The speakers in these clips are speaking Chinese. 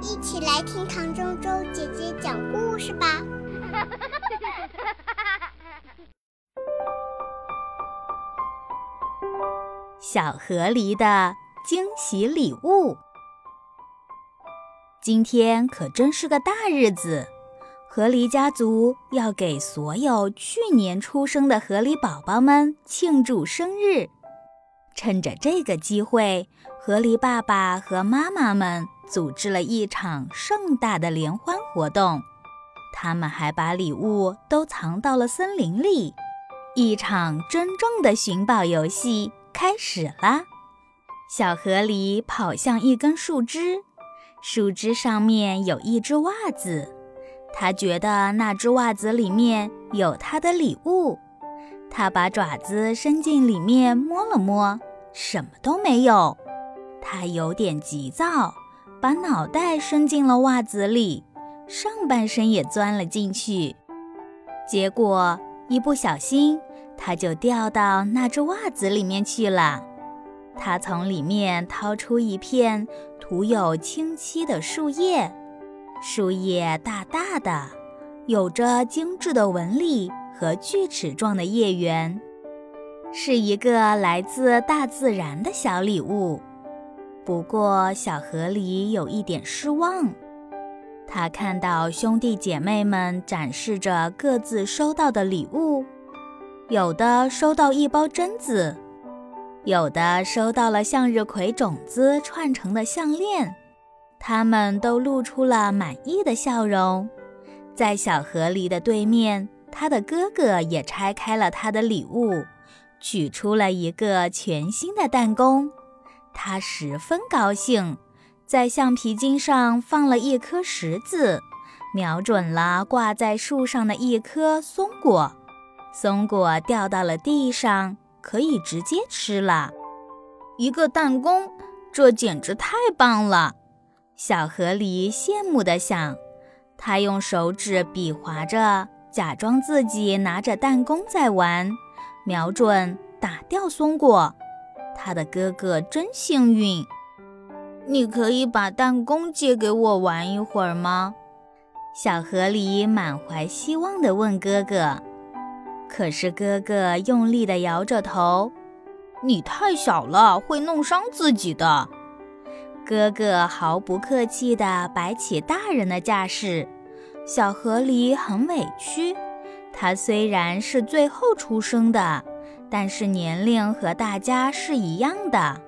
一起来听唐周周姐姐讲故事吧。小河狸的惊喜礼物，今天可真是个大日子。河狸家族要给所有去年出生的河狸宝宝们庆祝生日。趁着这个机会，河狸爸爸和妈妈们组织了一场盛大的联欢活动。他们还把礼物都藏到了森林里。一场真正的寻宝游戏开始啦！小河狸跑向一根树枝，树枝上面有一只袜子。他觉得那只袜子里面有他的礼物，他把爪子伸进里面摸了摸，什么都没有。他有点急躁，把脑袋伸进了袜子里，上半身也钻了进去。结果一不小心，他就掉到那只袜子里面去了。他从里面掏出一片涂有青漆的树叶。树叶大大的，有着精致的纹理和锯齿状的叶缘，是一个来自大自然的小礼物。不过，小河狸有一点失望。他看到兄弟姐妹们展示着各自收到的礼物，有的收到一包榛子，有的收到了向日葵种子串成的项链。他们都露出了满意的笑容，在小河狸的对面，他的哥哥也拆开了他的礼物，取出了一个全新的弹弓。他十分高兴，在橡皮筋上放了一颗石子，瞄准了挂在树上的一颗松果。松果掉到了地上，可以直接吃了。一个弹弓，这简直太棒了！小河狸羡慕地想，他用手指比划着，假装自己拿着弹弓在玩，瞄准打掉松果。他的哥哥真幸运。你可以把弹弓借给我玩一会儿吗？小河狸满怀希望地问哥哥。可是哥哥用力地摇着头：“你太小了，会弄伤自己的。”哥哥毫不客气地摆起大人的架势，小河狸很委屈。他虽然是最后出生的，但是年龄和大家是一样的，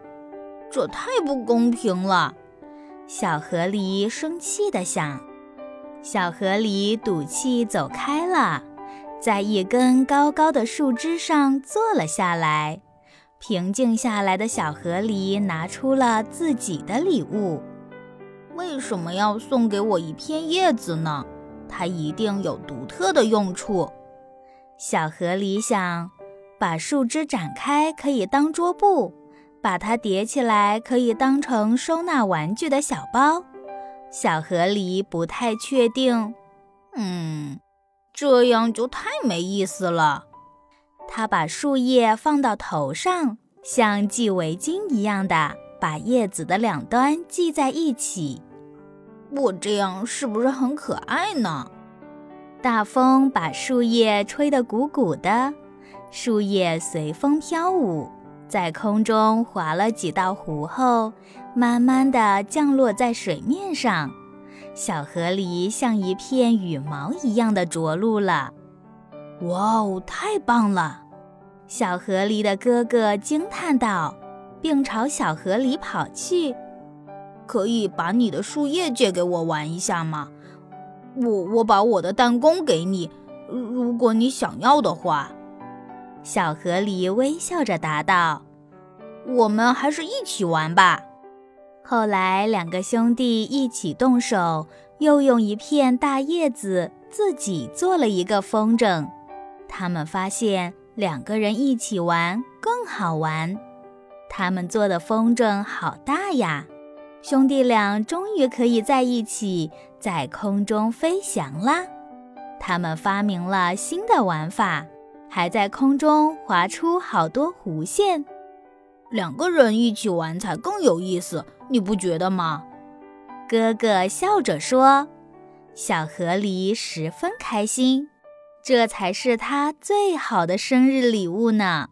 这太不公平了。小河狸生气地想。小河狸赌气走开了，在一根高高的树枝上坐了下来。平静下来的小河狸拿出了自己的礼物。为什么要送给我一片叶子呢？它一定有独特的用处。小河狸想，把树枝展开可以当桌布，把它叠起来可以当成收纳玩具的小包。小河狸不太确定。嗯，这样就太没意思了。他把树叶放到头上，像系围巾一样的把叶子的两端系在一起。我这样是不是很可爱呢？大风把树叶吹得鼓鼓的，树叶随风飘舞，在空中划了几道弧后，慢慢地降落在水面上。小河狸像一片羽毛一样的着陆了。哇哦，太棒了！小河狸的哥哥惊叹道，并朝小河里跑去。可以把你的树叶借给我玩一下吗？我我把我的弹弓给你，如果你想要的话。小河狸微笑着答道：“我们还是一起玩吧。”后来，两个兄弟一起动手，又用一片大叶子自己做了一个风筝。他们发现两个人一起玩更好玩。他们做的风筝好大呀！兄弟俩终于可以在一起在空中飞翔啦！他们发明了新的玩法，还在空中划出好多弧线，两个人一起玩才更有意思，你不觉得吗？哥哥笑着说，小河狸十分开心，这才是他最好的生日礼物呢。